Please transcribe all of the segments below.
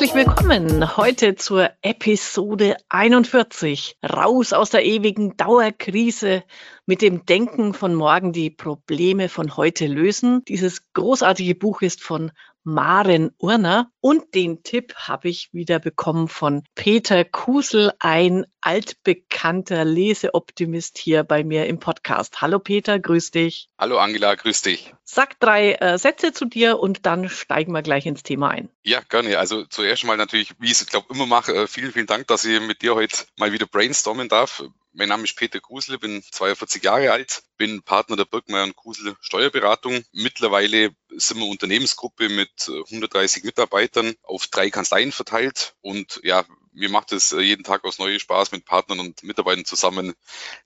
Herzlich willkommen heute zur Episode 41. Raus aus der ewigen Dauerkrise mit dem Denken von morgen die Probleme von heute lösen. Dieses großartige Buch ist von Maren Urner. Und den Tipp habe ich wieder bekommen von Peter Kusel, ein altbekannter Leseoptimist hier bei mir im Podcast. Hallo Peter, grüß dich. Hallo Angela, grüß dich. Sag drei äh, Sätze zu dir und dann steigen wir gleich ins Thema ein. Ja, gerne. Also zuerst mal natürlich, wie ich es glaube immer mache, äh, vielen, vielen Dank, dass ich mit dir heute mal wieder brainstormen darf. Mein Name ist Peter Kusel, bin 42 Jahre alt, bin Partner der Birkmeier und Kusel Steuerberatung. Mittlerweile sind wir Unternehmensgruppe mit 130 Mitarbeitern auf drei Kanzleien verteilt und ja, mir macht es äh, jeden Tag aus neue Spaß, mit Partnern und Mitarbeitern zusammen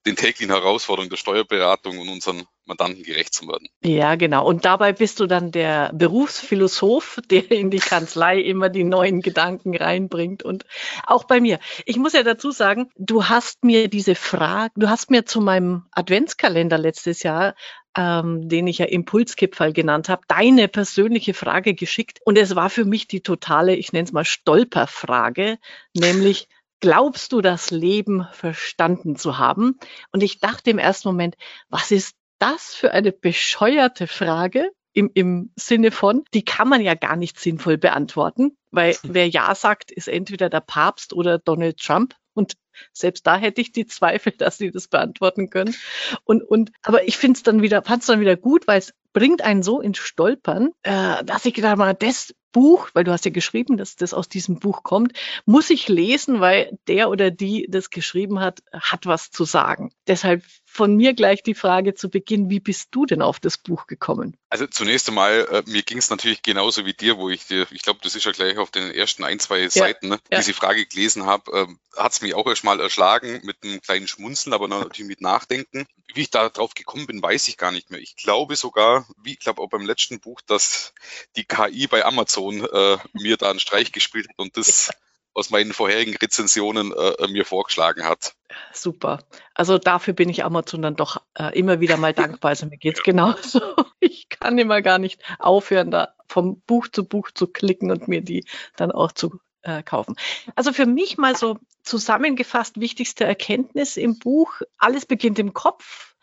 den täglichen Herausforderungen der Steuerberatung und unseren Mandanten gerecht zu werden. Ja, genau. Und dabei bist du dann der Berufsphilosoph, der in die Kanzlei immer die neuen Gedanken reinbringt. Und auch bei mir. Ich muss ja dazu sagen, du hast mir diese Frage, du hast mir zu meinem Adventskalender letztes Jahr ähm, den ich ja Impulskipferl genannt habe, deine persönliche Frage geschickt. Und es war für mich die totale, ich nenne es mal Stolperfrage, nämlich, glaubst du das Leben verstanden zu haben? Und ich dachte im ersten Moment, was ist das für eine bescheuerte Frage? Im, im Sinne von, die kann man ja gar nicht sinnvoll beantworten, weil wer Ja sagt, ist entweder der Papst oder Donald Trump. Und selbst da hätte ich die Zweifel, dass sie das beantworten können. Und, und, aber ich finde es dann wieder, fand es dann wieder gut, weil es bringt einen so ins Stolpern, äh, dass ich gedacht habe, das Buch, weil du hast ja geschrieben, dass das aus diesem Buch kommt, muss ich lesen, weil der oder die das geschrieben hat, hat was zu sagen. Deshalb von mir gleich die Frage zu Beginn, wie bist du denn auf das Buch gekommen? Also zunächst einmal, äh, mir ging es natürlich genauso wie dir, wo ich dir, ich glaube, das ist ja gleich auf den ersten ein, zwei ja, Seiten, ne, ja. diese Frage gelesen habe, äh, hat es mich auch erstmal erschlagen mit einem kleinen Schmunzeln, aber natürlich mit Nachdenken. Wie ich da drauf gekommen bin, weiß ich gar nicht mehr. Ich glaube sogar, wie ich glaube auch beim letzten Buch, dass die KI bei Amazon äh, mir da einen Streich gespielt hat und das aus meinen vorherigen Rezensionen äh, mir vorgeschlagen hat. Super. Also dafür bin ich Amazon dann doch äh, immer wieder mal dankbar. Also mir geht's ja. genauso. Ich kann immer gar nicht aufhören, da vom Buch zu Buch zu klicken und mir die dann auch zu äh, kaufen. Also für mich mal so zusammengefasst wichtigste Erkenntnis im Buch. Alles beginnt im Kopf.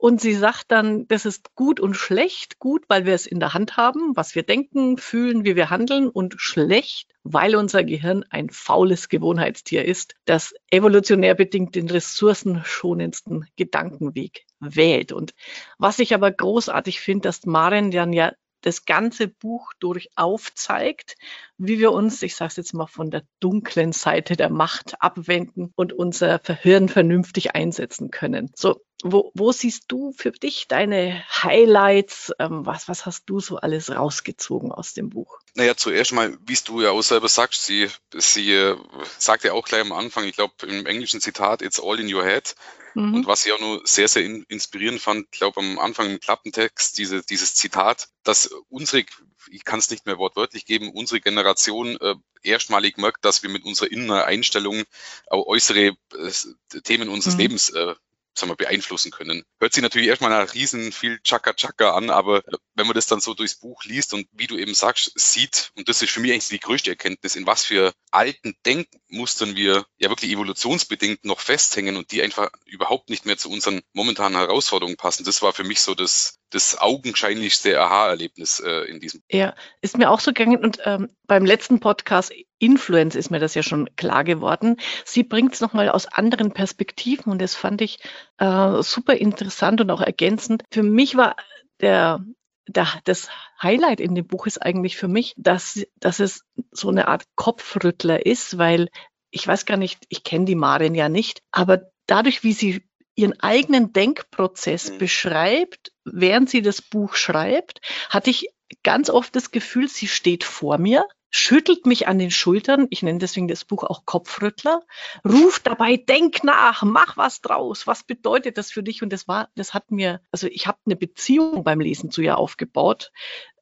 Und sie sagt dann, das ist gut und schlecht. Gut, weil wir es in der Hand haben, was wir denken, fühlen, wie wir handeln. Und schlecht, weil unser Gehirn ein faules Gewohnheitstier ist, das evolutionär bedingt den ressourcenschonendsten Gedankenweg wählt. Und was ich aber großartig finde, dass Maren dann ja das ganze Buch durch aufzeigt, wie wir uns, ich sage es jetzt mal, von der dunklen Seite der Macht abwenden und unser Verhirn vernünftig einsetzen können. So, wo, wo siehst du für dich deine Highlights? Ähm, was, was hast du so alles rausgezogen aus dem Buch? Naja, zuerst mal, wie du ja auch selber sagst, sie, sie äh, sagt ja auch gleich am Anfang, ich glaube im englischen Zitat, it's all in your head. Mhm. Und was ich auch nur sehr, sehr in, inspirierend fand, ich glaube am Anfang im Klappentext, diese, dieses Zitat, dass unsere, ich kann es nicht mehr wortwörtlich geben, unsere Generation äh, erstmalig merkt, dass wir mit unserer inneren Einstellung auch äußere äh, Themen unseres mhm. Lebens äh, sagen wir, beeinflussen können. Hört sich natürlich erstmal nach riesen viel Chaka Chaka an, aber wenn man das dann so durchs Buch liest und wie du eben sagst, sieht, und das ist für mich eigentlich die größte Erkenntnis, in was für alten Denkmustern wir ja wirklich evolutionsbedingt noch festhängen und die einfach überhaupt nicht mehr zu unseren momentanen Herausforderungen passen. Das war für mich so das, das augenscheinlichste Aha-Erlebnis äh, in diesem. Ja, ist mir auch so gegangen und ähm, beim letzten Podcast Influence ist mir das ja schon klar geworden. Sie bringt es nochmal aus anderen Perspektiven und das fand ich äh, super interessant und auch ergänzend. Für mich war der, der, das Highlight in dem Buch ist eigentlich für mich, dass, dass es so eine Art Kopfrüttler ist, weil ich weiß gar nicht, ich kenne die Marin ja nicht, aber dadurch, wie sie ihren eigenen Denkprozess mhm. beschreibt, während sie das Buch schreibt, hatte ich ganz oft das Gefühl, sie steht vor mir, schüttelt mich an den Schultern, ich nenne deswegen das Buch auch Kopfrüttler, ruft dabei, denk nach, mach was draus, was bedeutet das für dich? Und das war, das hat mir, also ich habe eine Beziehung beim Lesen zu ihr aufgebaut,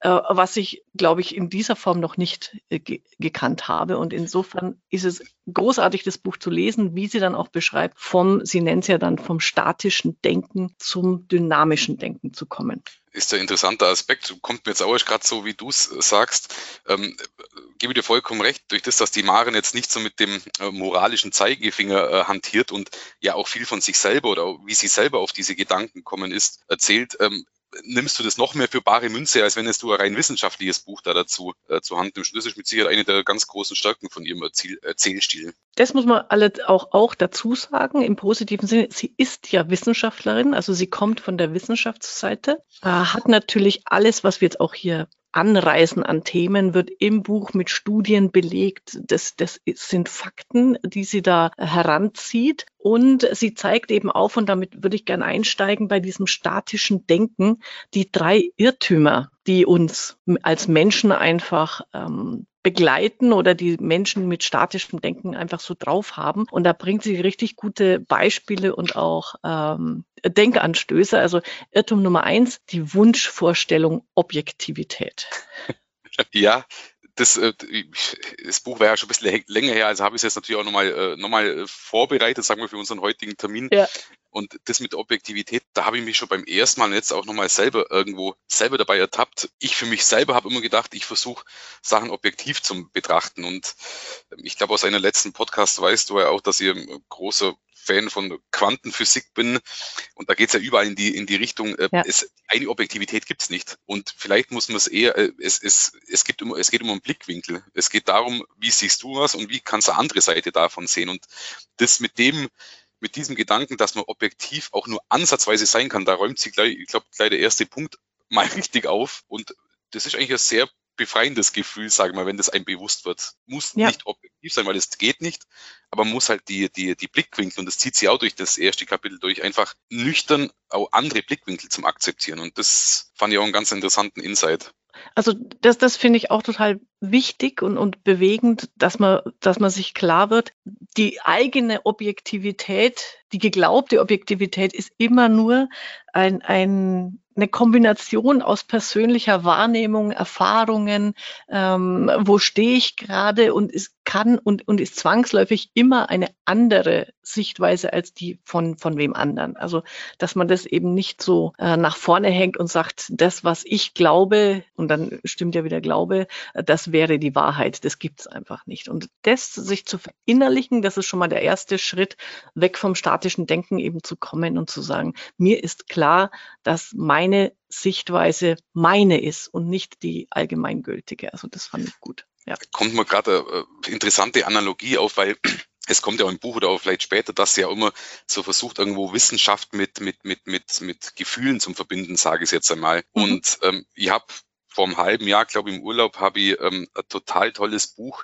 äh, was ich, glaube ich, in dieser Form noch nicht äh, ge gekannt habe. Und insofern ist es großartig, das Buch zu lesen, wie sie dann auch beschreibt, vom, sie nennt es ja dann vom statischen Denken zum dynamischen Denken zu kommen. Ist der interessante Aspekt. Kommt mir jetzt auch gerade so, wie du es sagst. Ähm, gebe dir vollkommen recht, durch das, dass die Maren jetzt nicht so mit dem äh, moralischen Zeigefinger äh, hantiert und ja auch viel von sich selber oder wie sie selber auf diese Gedanken kommen ist, erzählt, ähm, nimmst du das noch mehr für bare Münze, als wenn es du ein rein wissenschaftliches Buch da dazu äh, zur Hand nimmst. Das ist mit Sicherheit eine der ganz großen Stärken von ihrem Erzähl Erzählstil. Das muss man alle auch, auch dazu sagen, im positiven Sinne. Sie ist ja Wissenschaftlerin, also sie kommt von der Wissenschaftsseite, äh, hat natürlich alles, was wir jetzt auch hier Anreisen an Themen wird im Buch mit Studien belegt. Das, das sind Fakten, die sie da heranzieht. Und sie zeigt eben auf, und damit würde ich gerne einsteigen, bei diesem statischen Denken, die drei Irrtümer, die uns als Menschen einfach ähm, begleiten oder die Menschen mit statischem Denken einfach so drauf haben. Und da bringt sie richtig gute Beispiele und auch ähm, Denkanstöße. Also Irrtum Nummer eins, die Wunschvorstellung Objektivität. Ja, das, äh, das Buch war ja schon ein bisschen länger her, also habe ich es jetzt natürlich auch nochmal äh, noch mal äh, vorbereitet, sagen wir, für unseren heutigen Termin. Ja. Und das mit Objektivität, da habe ich mich schon beim ersten Mal jetzt auch nochmal selber irgendwo selber dabei ertappt. Ich für mich selber habe immer gedacht, ich versuche Sachen objektiv zu betrachten. Und ich glaube, aus einer letzten Podcast weißt du ja auch, dass ich ein großer Fan von Quantenphysik bin. Und da geht es ja überall in die, in die Richtung, äh, ja. es, eine Objektivität gibt es nicht. Und vielleicht muss man es eher, äh, es, es, es, gibt um, es geht um einen Blickwinkel. Es geht darum, wie siehst du was und wie kannst du eine andere Seite davon sehen. Und das mit dem, mit diesem Gedanken, dass man objektiv auch nur ansatzweise sein kann, da räumt sie gleich, ich glaube, gleich der erste Punkt mal richtig auf. Und das ist eigentlich ein sehr befreiendes Gefühl, sage ich mal, wenn das einem bewusst wird. Muss ja. nicht objektiv sein, weil es geht nicht, aber man muss halt die, die, die Blickwinkel, und das zieht sie auch durch das erste Kapitel durch, einfach nüchtern auch andere Blickwinkel zum Akzeptieren. Und das fand ich auch einen ganz interessanten Insight. Also das, das finde ich auch total wichtig und, und bewegend, dass man, dass man sich klar wird, die eigene Objektivität, die geglaubte Objektivität ist immer nur ein, ein eine Kombination aus persönlicher Wahrnehmung, Erfahrungen, ähm, wo stehe ich gerade und es kann und, und ist zwangsläufig immer eine andere Sichtweise als die von, von wem anderen. Also, dass man das eben nicht so äh, nach vorne hängt und sagt, das, was ich glaube, und dann stimmt ja wieder Glaube, das wäre die Wahrheit. Das gibt's einfach nicht. Und das sich zu verinnerlichen, das ist schon mal der erste Schritt, weg vom statischen Denken eben zu kommen und zu sagen, mir ist klar, dass meine Sichtweise meine ist und nicht die allgemeingültige. Also das fand ich gut. Ja. Kommt mir gerade eine äh, interessante Analogie auf, weil es kommt ja auch im Buch oder auch vielleicht später, dass sie ja immer so versucht, irgendwo Wissenschaft mit, mit, mit, mit, mit Gefühlen zu verbinden, sage ich jetzt einmal. Mhm. Und ähm, ich habe vor einem halben Jahr, glaube ich, im Urlaub, habe ich ähm, ein total tolles Buch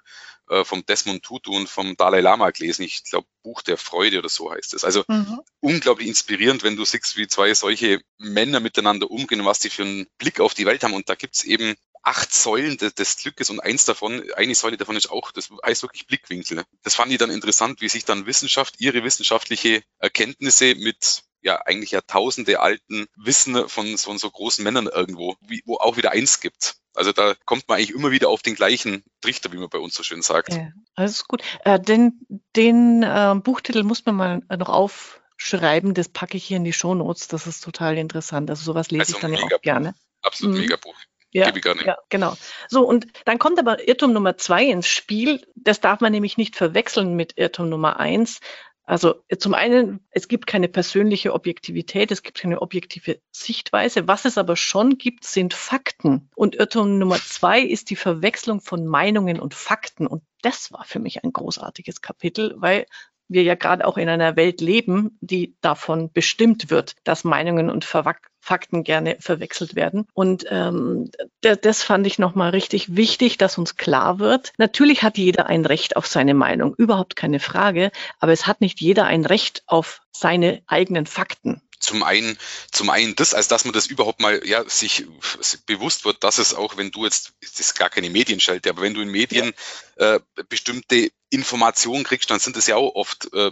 äh, vom Desmond Tutu und vom Dalai Lama gelesen. Ich glaube, Buch der Freude oder so heißt es. Also mhm. unglaublich inspirierend, wenn du siehst, wie zwei solche Männer miteinander umgehen und was die für einen Blick auf die Welt haben. Und da gibt's eben acht Säulen des, des, Glückes und eins davon, eine Säule davon ist auch, das heißt wirklich Blickwinkel. Das fand ich dann interessant, wie sich dann Wissenschaft, ihre wissenschaftliche Erkenntnisse mit ja eigentlich Jahrtausende alten Wissen von, von so großen Männern irgendwo, wie, wo auch wieder eins gibt. Also da kommt man eigentlich immer wieder auf den gleichen Trichter, wie man bei uns so schön sagt. Ja, alles gut. Äh, den den äh, Buchtitel muss man mal noch aufschreiben, das packe ich hier in die Shownotes. Das ist total interessant. Also sowas lese also ich dann ja auch gerne. Absolut mhm. mega Buch. Ja, ja, genau. So, und dann kommt aber Irrtum Nummer zwei ins Spiel. Das darf man nämlich nicht verwechseln mit Irrtum Nummer eins. Also zum einen, es gibt keine persönliche Objektivität, es gibt keine objektive Sichtweise. Was es aber schon gibt, sind Fakten. Und Irrtum Nummer zwei ist die Verwechslung von Meinungen und Fakten. Und das war für mich ein großartiges Kapitel, weil wir ja gerade auch in einer Welt leben, die davon bestimmt wird, dass Meinungen und Fakten gerne verwechselt werden. Und ähm, das fand ich nochmal richtig wichtig, dass uns klar wird. Natürlich hat jeder ein Recht auf seine Meinung, überhaupt keine Frage, aber es hat nicht jeder ein Recht auf seine eigenen Fakten zum einen, zum einen das, als dass man das überhaupt mal ja, sich bewusst wird, dass es auch, wenn du jetzt, das ist gar keine Medienschelte, aber wenn du in Medien ja. äh, bestimmte Informationen kriegst, dann sind es ja auch oft äh,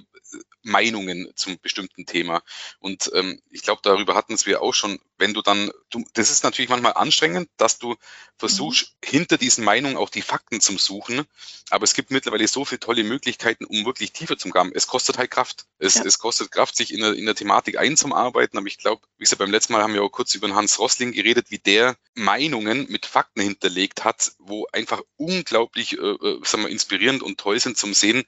Meinungen zum bestimmten Thema. Und ähm, ich glaube, darüber hatten wir auch schon, wenn du dann, du, das ist natürlich manchmal anstrengend, dass du versuchst, mhm. hinter diesen Meinungen auch die Fakten zu suchen. Aber es gibt mittlerweile so viele tolle Möglichkeiten, um wirklich tiefer zu kommen. Es kostet halt Kraft. Es, ja. es kostet Kraft, sich in der, in der Thematik einzuarbeiten. Aber ich glaube, wie gesagt, beim letzten Mal haben wir auch kurz über den Hans Rossling geredet, wie der Meinungen mit Fakten hinterlegt hat, wo einfach unglaublich äh, äh sagen wir, inspirierend und toll sind zum Sehen,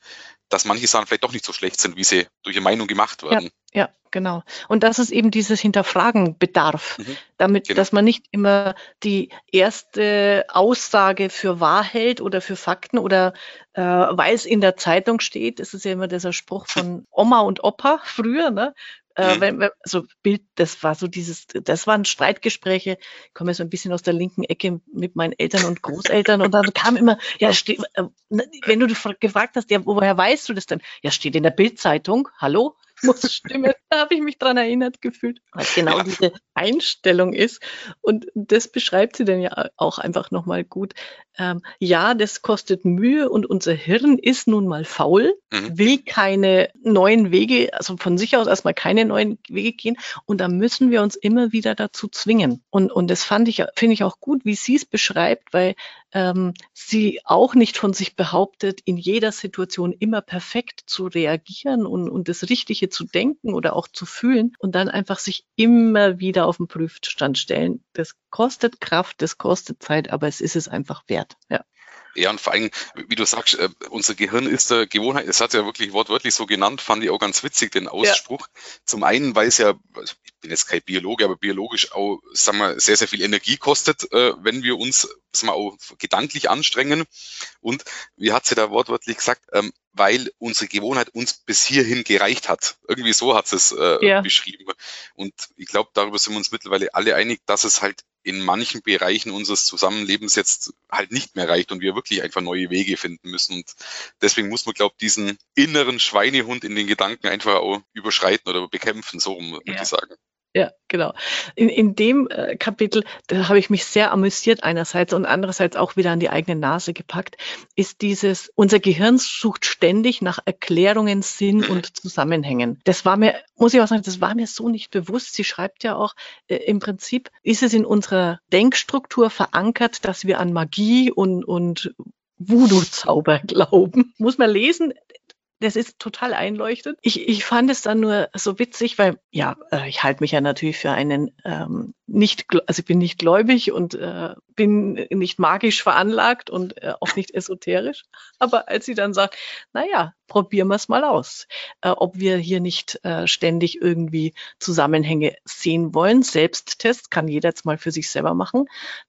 dass manche Sachen vielleicht doch nicht so schlecht sind, wie sie durch die Meinung gemacht werden. Ja, ja genau. Und dass es eben dieses Hinterfragen bedarf, mhm, damit, genau. dass man nicht immer die erste Aussage für wahr hält oder für Fakten oder äh, weil es in der Zeitung steht. Das ist ja immer dieser Spruch von Oma und Opa früher, ne? Äh, mhm. wenn, wenn, so Bild, das war so dieses, das waren Streitgespräche, ich komme so ein bisschen aus der linken Ecke mit meinen Eltern und Großeltern und dann kam immer, ja, steht, äh, wenn du gefragt hast, ja, woher weißt du das denn? Ja, steht in der Bildzeitung, hallo? Muss stimmen. Da habe ich mich dran erinnert gefühlt, weil genau ja. diese Einstellung ist. Und das beschreibt sie dann ja auch einfach nochmal gut. Ähm, ja, das kostet Mühe und unser Hirn ist nun mal faul, mhm. will keine neuen Wege, also von sich aus erstmal keine neuen Wege gehen. Und da müssen wir uns immer wieder dazu zwingen. Und, und das fand ich, finde ich auch gut, wie sie es beschreibt, weil ähm, sie auch nicht von sich behauptet, in jeder Situation immer perfekt zu reagieren und, und das Richtige zu denken oder auch zu fühlen und dann einfach sich immer wieder auf den Prüfstand stellen. Das kostet Kraft, das kostet Zeit, aber es ist es einfach wert. Ja. Ja, und vor allem, wie du sagst, äh, unser Gehirn ist der Gewohnheit, es hat ja wirklich wortwörtlich so genannt, fand ich auch ganz witzig, den Ausspruch. Ja. Zum einen, weil es ja, also ich bin jetzt kein Biologe, aber biologisch auch, sagen wir, sehr, sehr viel Energie kostet, äh, wenn wir uns, sagen wir, auch gedanklich anstrengen. Und wie hat sie da wortwörtlich gesagt, ähm, weil unsere Gewohnheit uns bis hierhin gereicht hat. Irgendwie so hat sie es äh, ja. beschrieben. Und ich glaube, darüber sind wir uns mittlerweile alle einig, dass es halt in manchen Bereichen unseres Zusammenlebens jetzt halt nicht mehr reicht und wir wirklich einfach neue Wege finden müssen. Und deswegen muss man, glaube ich, diesen inneren Schweinehund in den Gedanken einfach auch überschreiten oder bekämpfen, so rum, würde ich sagen. Ja, genau. In, in dem äh, Kapitel, da habe ich mich sehr amüsiert einerseits und andererseits auch wieder an die eigene Nase gepackt, ist dieses, unser Gehirn sucht ständig nach Erklärungen, Sinn mhm. und Zusammenhängen. Das war mir, muss ich auch sagen, das war mir so nicht bewusst. Sie schreibt ja auch, äh, im Prinzip ist es in unserer Denkstruktur verankert, dass wir an Magie und, und Voodoo-Zauber glauben. Muss man lesen, das ist total einleuchtend. Ich, ich fand es dann nur so witzig, weil ja, äh, ich halte mich ja natürlich für einen ähm, nicht, also ich bin nicht gläubig und äh, bin nicht magisch veranlagt und äh, auch nicht esoterisch. Aber als sie dann sagt, na ja, probieren wir es mal aus, äh, ob wir hier nicht äh, ständig irgendwie Zusammenhänge sehen wollen. Selbsttest kann jeder jetzt mal für sich selber machen.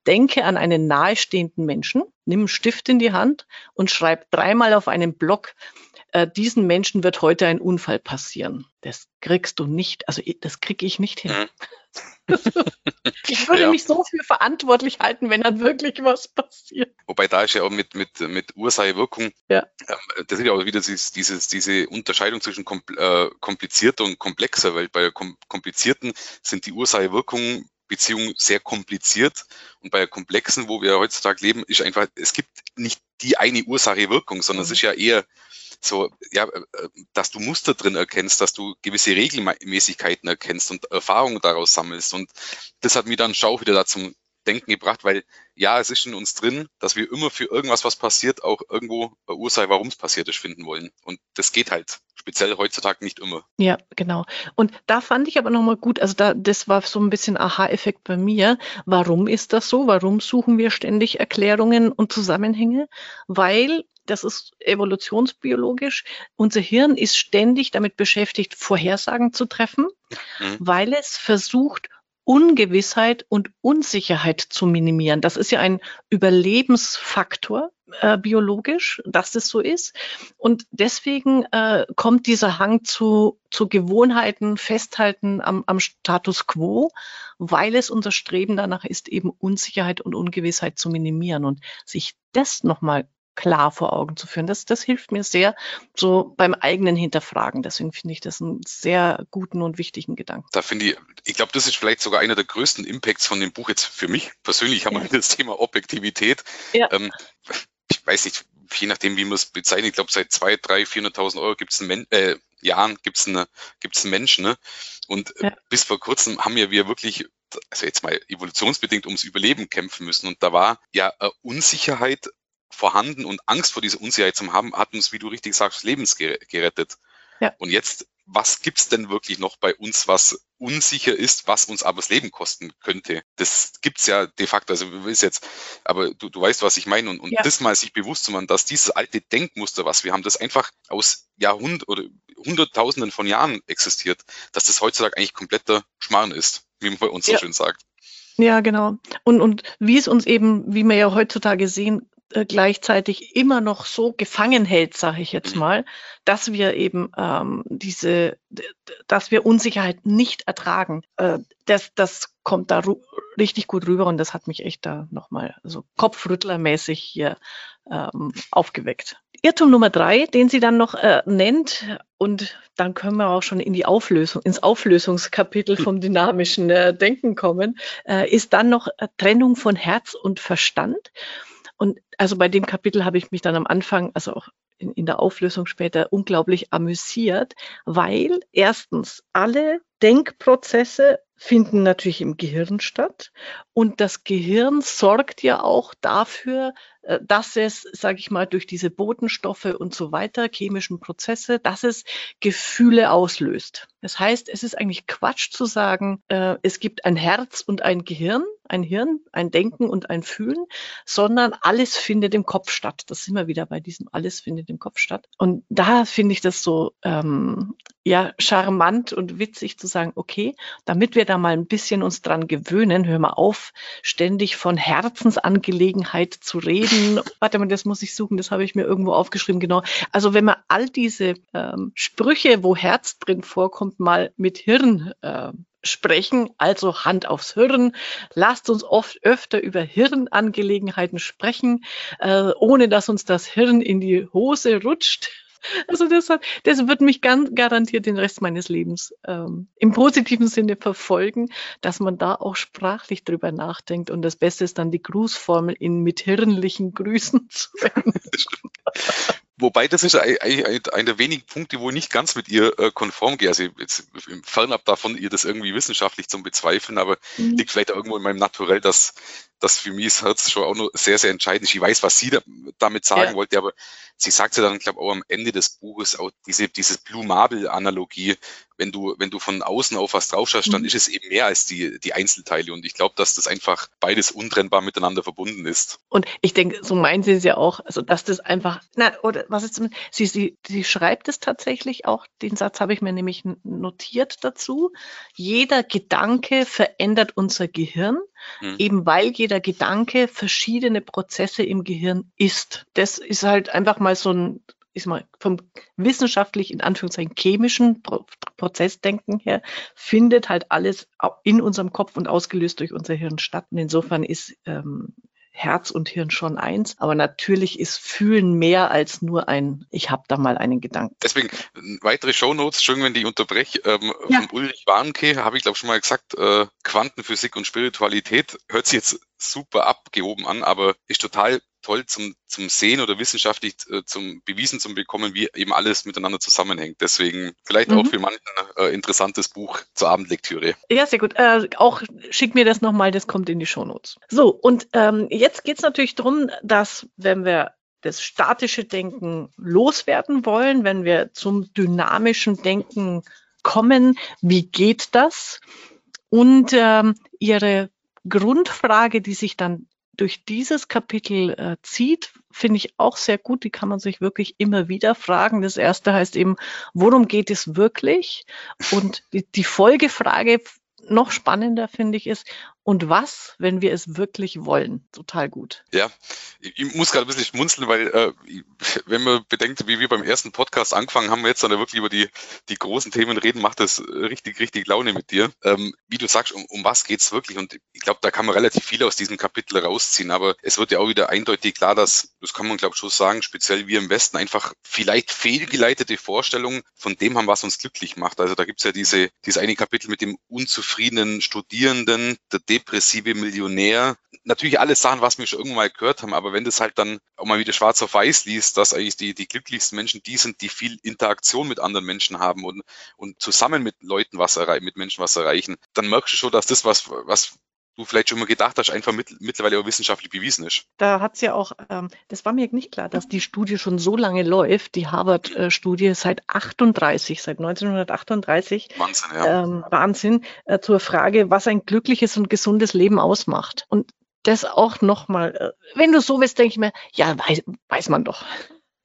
Denke an einen nahestehenden Menschen, nimm einen Stift in die Hand und schreib dreimal auf einen Block äh, diesen Menschen wird heute ein Unfall passieren. Das kriegst du nicht, also das kriege ich nicht hin. Mhm. ich würde ja. mich so viel verantwortlich halten, wenn dann wirklich was passiert. Wobei da ist ja auch mit, mit, mit Ursache-Wirkung, ja. ähm, das ist ja auch wieder dieses, dieses, diese Unterscheidung zwischen äh, komplizierter und komplexer, weil bei kom komplizierten sind die Ursache-Wirkungen Beziehung sehr kompliziert und bei der komplexen, wo wir heutzutage leben, ist einfach, es gibt nicht die eine Ursache-Wirkung, sondern mhm. es ist ja eher so, ja, äh, dass du Muster drin erkennst, dass du gewisse Regelmäßigkeiten erkennst und Erfahrungen daraus sammelst. Und das hat mir dann Schau wieder dazu Denken gebracht, weil ja, es ist in uns drin, dass wir immer für irgendwas, was passiert, auch irgendwo eine Ursache, warum es passiert ist, finden wollen. Und das geht halt speziell heutzutage nicht immer. Ja, genau. Und da fand ich aber nochmal gut, also da, das war so ein bisschen Aha-Effekt bei mir. Warum ist das so? Warum suchen wir ständig Erklärungen und Zusammenhänge? Weil das ist evolutionsbiologisch. Unser Hirn ist ständig damit beschäftigt, Vorhersagen zu treffen, mhm. weil es versucht, Ungewissheit und Unsicherheit zu minimieren. Das ist ja ein Überlebensfaktor äh, biologisch, dass das so ist. Und deswegen äh, kommt dieser Hang zu, zu Gewohnheiten, Festhalten am, am Status quo, weil es unser Streben danach ist, eben Unsicherheit und Ungewissheit zu minimieren und sich das nochmal klar vor Augen zu führen. Das, das hilft mir sehr so beim eigenen Hinterfragen. Deswegen finde ich das einen sehr guten und wichtigen Gedanken. Da finde ich, ich glaube, das ist vielleicht sogar einer der größten Impacts von dem Buch jetzt für mich persönlich. Haben wir ja. das Thema Objektivität. Ja. Ähm, ich weiß nicht, je nachdem, wie man es bezeichnet, ich glaube, seit zwei, drei, 400.000 Euro gibt es einen, äh, Jahren gibt es eine, gibt's einen Menschen. Ne? Und ja. bis vor kurzem haben ja wir wirklich, also jetzt mal evolutionsbedingt ums Überleben kämpfen müssen. Und da war ja Unsicherheit vorhanden und Angst vor dieser Unsicherheit zu haben, hat uns, wie du richtig sagst, Lebens gerettet. Ja. Und jetzt, was gibt's denn wirklich noch bei uns, was unsicher ist, was uns aber das Leben kosten könnte? Das gibt's ja de facto, also ist jetzt, aber du, du weißt, was ich meine. Und, und ja. das mal sich bewusst zu machen, dass dieses alte Denkmuster, was wir haben, das einfach aus Jahrhundert oder Hunderttausenden von Jahren existiert, dass das heutzutage eigentlich kompletter Schmarrn ist, wie man bei uns ja. so schön sagt. Ja, genau. Und, und wie es uns eben, wie wir ja heutzutage sehen, äh, gleichzeitig immer noch so gefangen hält, sage ich jetzt mhm. mal, dass wir eben ähm, diese, dass wir Unsicherheit nicht ertragen. Äh, das, das kommt da richtig gut rüber und das hat mich echt da nochmal so Kopfrüttlermäßig hier ähm, aufgeweckt. Irrtum Nummer drei, den sie dann noch äh, nennt, und dann können wir auch schon in die Auflösung, ins Auflösungskapitel vom dynamischen äh, Denken kommen, äh, ist dann noch äh, Trennung von Herz und Verstand. Und also bei dem Kapitel habe ich mich dann am Anfang, also auch in, in der Auflösung später, unglaublich amüsiert, weil erstens alle Denkprozesse finden natürlich im Gehirn statt. Und das Gehirn sorgt ja auch dafür, äh, dass es, sage ich mal, durch diese Botenstoffe und so weiter, chemischen Prozesse, dass es Gefühle auslöst. Das heißt, es ist eigentlich Quatsch zu sagen, äh, es gibt ein Herz und ein Gehirn, ein Hirn, ein Denken und ein Fühlen, sondern alles findet im Kopf statt. Das sind wir wieder bei diesem alles findet im Kopf statt. Und da finde ich das so ähm, ja charmant und witzig zu sagen, okay, damit wir da mal ein bisschen uns dran gewöhnen, hör mal auf, ständig von Herzensangelegenheit zu reden. Warte mal, das muss ich suchen, das habe ich mir irgendwo aufgeschrieben, genau. Also wenn man all diese ähm, Sprüche, wo Herz drin vorkommt, mal mit Hirn äh, sprechen, also Hand aufs Hirn. Lasst uns oft öfter über Hirnangelegenheiten sprechen, äh, ohne dass uns das Hirn in die Hose rutscht. Also das, hat, das wird mich ganz garantiert den Rest meines Lebens ähm, im positiven Sinne verfolgen, dass man da auch sprachlich drüber nachdenkt. Und das Beste ist dann die Grußformel in mit hirnlichen Grüßen zu wenden. Wobei das ist eigentlich einer der wenigen Punkte, wo ich nicht ganz mit ihr äh, konform gehe. Also jetzt fernab davon, ihr das irgendwie wissenschaftlich zu bezweifeln, aber mhm. liegt vielleicht irgendwo in meinem Naturell, dass das für mich das Herz schon auch noch sehr, sehr entscheidend ist. Ich weiß, was sie da, damit sagen ja. wollte, aber sie sagt ja dann, glaube auch am Ende des Buches auch diese, dieses Blue Marble Analogie. Wenn du, wenn du von außen auf was draufschaust, mhm. dann ist es eben mehr als die, die Einzelteile. Und ich glaube, dass das einfach beides untrennbar miteinander verbunden ist. Und ich denke, so meinen sie es ja auch, also dass das einfach, na, oder was ist, sie, sie, sie schreibt es tatsächlich auch, den Satz habe ich mir nämlich notiert dazu. Jeder Gedanke verändert unser Gehirn, mhm. eben weil jeder Gedanke verschiedene Prozesse im Gehirn ist. Das ist halt einfach mal so ein, ist mal vom wissenschaftlich in Anführungszeichen chemischen Pro Prozessdenken her, findet halt alles in unserem Kopf und ausgelöst durch unser Hirn statt. Und insofern ist ähm, Herz und Hirn schon eins. Aber natürlich ist Fühlen mehr als nur ein, ich habe da mal einen Gedanken. Deswegen weitere Shownotes, schön, wenn ich unterbreche. Ähm, ja. Von Ulrich Warnke habe ich, glaube schon mal gesagt, äh, Quantenphysik und Spiritualität hört sich jetzt super abgehoben an, aber ist total toll zum, zum Sehen oder wissenschaftlich äh, zum bewiesen zu bekommen, wie eben alles miteinander zusammenhängt. Deswegen vielleicht mhm. auch für manchen äh, interessantes Buch zur Abendlektüre. Ja, sehr gut. Äh, auch schick mir das nochmal, das kommt in die Shownotes. So, und ähm, jetzt geht es natürlich darum, dass wenn wir das statische Denken loswerden wollen, wenn wir zum dynamischen Denken kommen, wie geht das? Und ähm, ihre Grundfrage, die sich dann durch dieses Kapitel äh, zieht, finde ich auch sehr gut. Die kann man sich wirklich immer wieder fragen. Das erste heißt eben, worum geht es wirklich? Und die, die Folgefrage noch spannender finde ich ist, und was, wenn wir es wirklich wollen? Total gut. Ja, ich muss gerade ein bisschen schmunzeln, weil äh, wenn man bedenkt, wie wir beim ersten Podcast angefangen haben, jetzt dann wirklich über die, die großen Themen reden, macht das richtig, richtig Laune mit dir. Ähm, wie du sagst, um, um was geht's wirklich? Und ich glaube, da kann man relativ viel aus diesem Kapitel rausziehen, aber es wird ja auch wieder eindeutig klar, dass, das kann man glaube ich schon sagen, speziell wir im Westen einfach vielleicht fehlgeleitete Vorstellungen von dem haben, was uns glücklich macht. Also da gibt's ja diese, diese eine Kapitel mit dem unzufriedenen Studierenden, der depressive Millionär. Natürlich alles Sachen, was wir schon irgendwann mal gehört haben, aber wenn das halt dann auch mal wieder schwarz auf weiß liest, dass eigentlich die, die glücklichsten Menschen die sind, die viel Interaktion mit anderen Menschen haben und, und zusammen mit Leuten was erreichen, mit Menschen was erreichen, dann merkst du schon, dass das was, was du vielleicht schon mal gedacht hast, einfach mit, mittlerweile auch wissenschaftlich bewiesen ist. Da hat es ja auch, ähm, das war mir nicht klar, dass die Studie schon so lange läuft, die Harvard-Studie seit 38, seit 1938. Wahnsinn, ja. Ähm, Wahnsinn, äh, zur Frage, was ein glückliches und gesundes Leben ausmacht. Und das auch nochmal, äh, wenn du so willst, denke ich mir, ja, weiß, weiß man doch.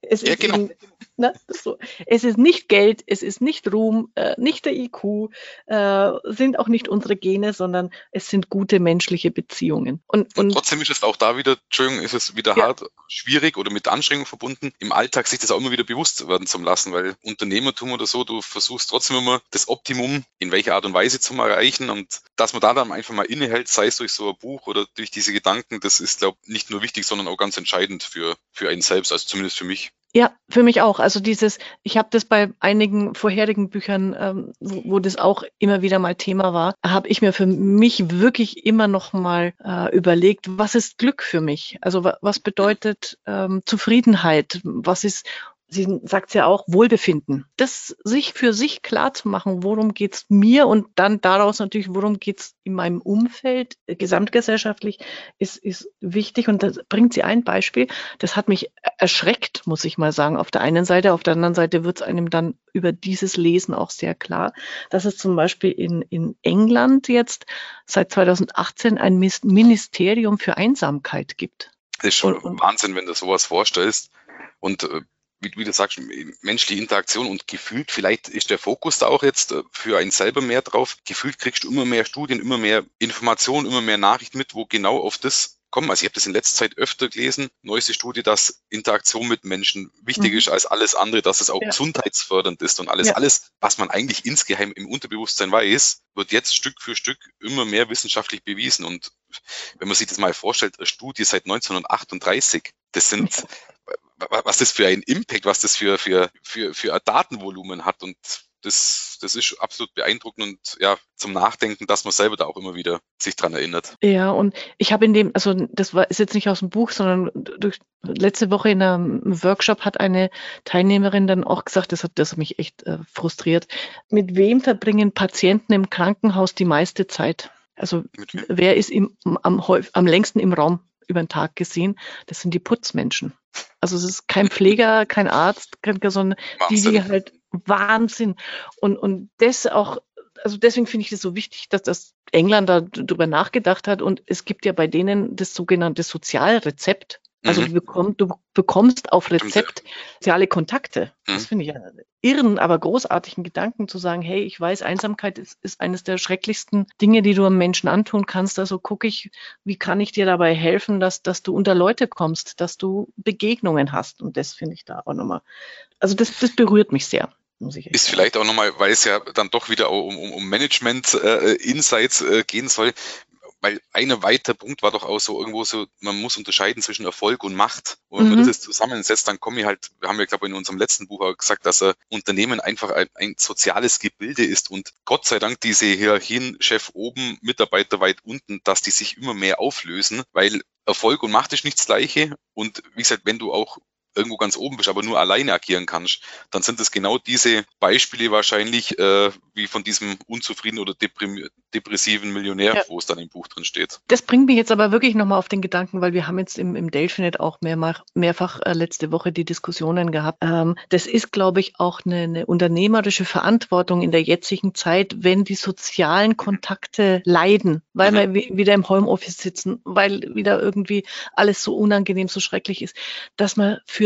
Es ja, ist genau. Eben, ne, so. Es ist nicht Geld, es ist nicht Ruhm, äh, nicht der IQ, äh, sind auch nicht unsere Gene, sondern es sind gute menschliche Beziehungen. Und, und, und trotzdem ist es auch da wieder, Entschuldigung, ist es wieder ja. hart, schwierig oder mit Anstrengungen verbunden, im Alltag sich das auch immer wieder bewusst werden zu lassen, weil Unternehmertum oder so, du versuchst trotzdem immer das Optimum in welcher Art und Weise zu erreichen und dass man da dann einfach mal innehält, sei es durch so ein Buch oder durch diese Gedanken, das ist, glaube ich, nicht nur wichtig, sondern auch ganz entscheidend für, für einen selbst, also zumindest für mich. Ja, für mich auch. Also dieses, ich habe das bei einigen vorherigen Büchern, ähm, wo, wo, das auch immer wieder mal Thema war, habe ich mir für mich wirklich immer noch mal äh, überlegt, was ist Glück für mich? Also was bedeutet ähm, Zufriedenheit? Was ist sie sagt ja auch, Wohlbefinden. Das sich für sich klar zu machen, worum geht's mir und dann daraus natürlich, worum geht's in meinem Umfeld, äh, gesamtgesellschaftlich, ist, ist wichtig. Und da bringt sie ein Beispiel, das hat mich erschreckt, muss ich mal sagen, auf der einen Seite. Auf der anderen Seite wird es einem dann über dieses Lesen auch sehr klar, dass es zum Beispiel in, in England jetzt seit 2018 ein Ministerium für Einsamkeit gibt. Das ist schon und, Wahnsinn, wenn du sowas vorstellst. Und äh, wie, wie du sagst, menschliche Interaktion und gefühlt, vielleicht ist der Fokus da auch jetzt äh, für einen selber mehr drauf. Gefühlt kriegst du immer mehr Studien, immer mehr Informationen, immer mehr Nachrichten mit, wo genau auf das kommen. Also ich habe das in letzter Zeit öfter gelesen, neueste Studie, dass Interaktion mit Menschen wichtiger mhm. ist als alles andere, dass es auch ja. gesundheitsfördernd ist und alles, ja. alles, was man eigentlich insgeheim im Unterbewusstsein weiß, wird jetzt Stück für Stück immer mehr wissenschaftlich bewiesen. Und wenn man sich das mal vorstellt, eine Studie seit 1938, das sind was das für ein Impact, was das für, für, für, für ein Datenvolumen hat. Und das, das ist absolut beeindruckend und ja, zum Nachdenken, dass man selber da auch immer wieder sich dran erinnert. Ja, und ich habe in dem, also das war, ist jetzt nicht aus dem Buch, sondern durch, letzte Woche in einem Workshop hat eine Teilnehmerin dann auch gesagt, das hat, das hat mich echt äh, frustriert. Mit wem verbringen Patienten im Krankenhaus die meiste Zeit? Also wer ist im, am, am längsten im Raum über den Tag gesehen? Das sind die Putzmenschen. Also es ist kein Pfleger, kein Arzt, kein, sondern die, die halt Wahnsinn. Und, und das auch, also deswegen finde ich das so wichtig, dass das England darüber nachgedacht hat. Und es gibt ja bei denen das sogenannte Sozialrezept. Also mhm. du, bekomm, du, bekommst auf Rezept soziale Kontakte. Mhm. Das finde ich einen irren, aber großartigen Gedanken zu sagen, hey, ich weiß, Einsamkeit ist, ist eines der schrecklichsten Dinge, die du einem Menschen antun kannst. Also gucke ich, wie kann ich dir dabei helfen, dass, dass du unter Leute kommst, dass du Begegnungen hast. Und das finde ich da auch nochmal. Also das, das berührt mich sehr. Ist vielleicht auch nochmal, weil es ja dann doch wieder um, um, um Management-Insights äh, äh, gehen soll, weil ein weiter Punkt war doch auch so irgendwo so, man muss unterscheiden zwischen Erfolg und Macht. Und wenn mhm. man das jetzt zusammensetzt, dann komme ich halt, wir haben ja, glaube ich, in unserem letzten Buch auch gesagt, dass ein Unternehmen einfach ein, ein soziales Gebilde ist und Gott sei Dank diese Hierarchien, Chef oben, Mitarbeiter weit unten, dass die sich immer mehr auflösen, weil Erfolg und Macht ist nichts Gleiche. Und wie gesagt, wenn du auch irgendwo ganz oben bist, aber nur alleine agieren kannst, dann sind es genau diese Beispiele wahrscheinlich äh, wie von diesem unzufriedenen oder depressiven Millionär, ja. wo es dann im Buch drin steht. Das bringt mich jetzt aber wirklich nochmal auf den Gedanken, weil wir haben jetzt im, im Delphinet auch mehrmach, mehrfach äh, letzte Woche die Diskussionen gehabt. Ähm, das ist, glaube ich, auch eine, eine unternehmerische Verantwortung in der jetzigen Zeit, wenn die sozialen Kontakte leiden, weil mhm. wir wieder im Homeoffice sitzen, weil wieder irgendwie alles so unangenehm, so schrecklich ist, dass man für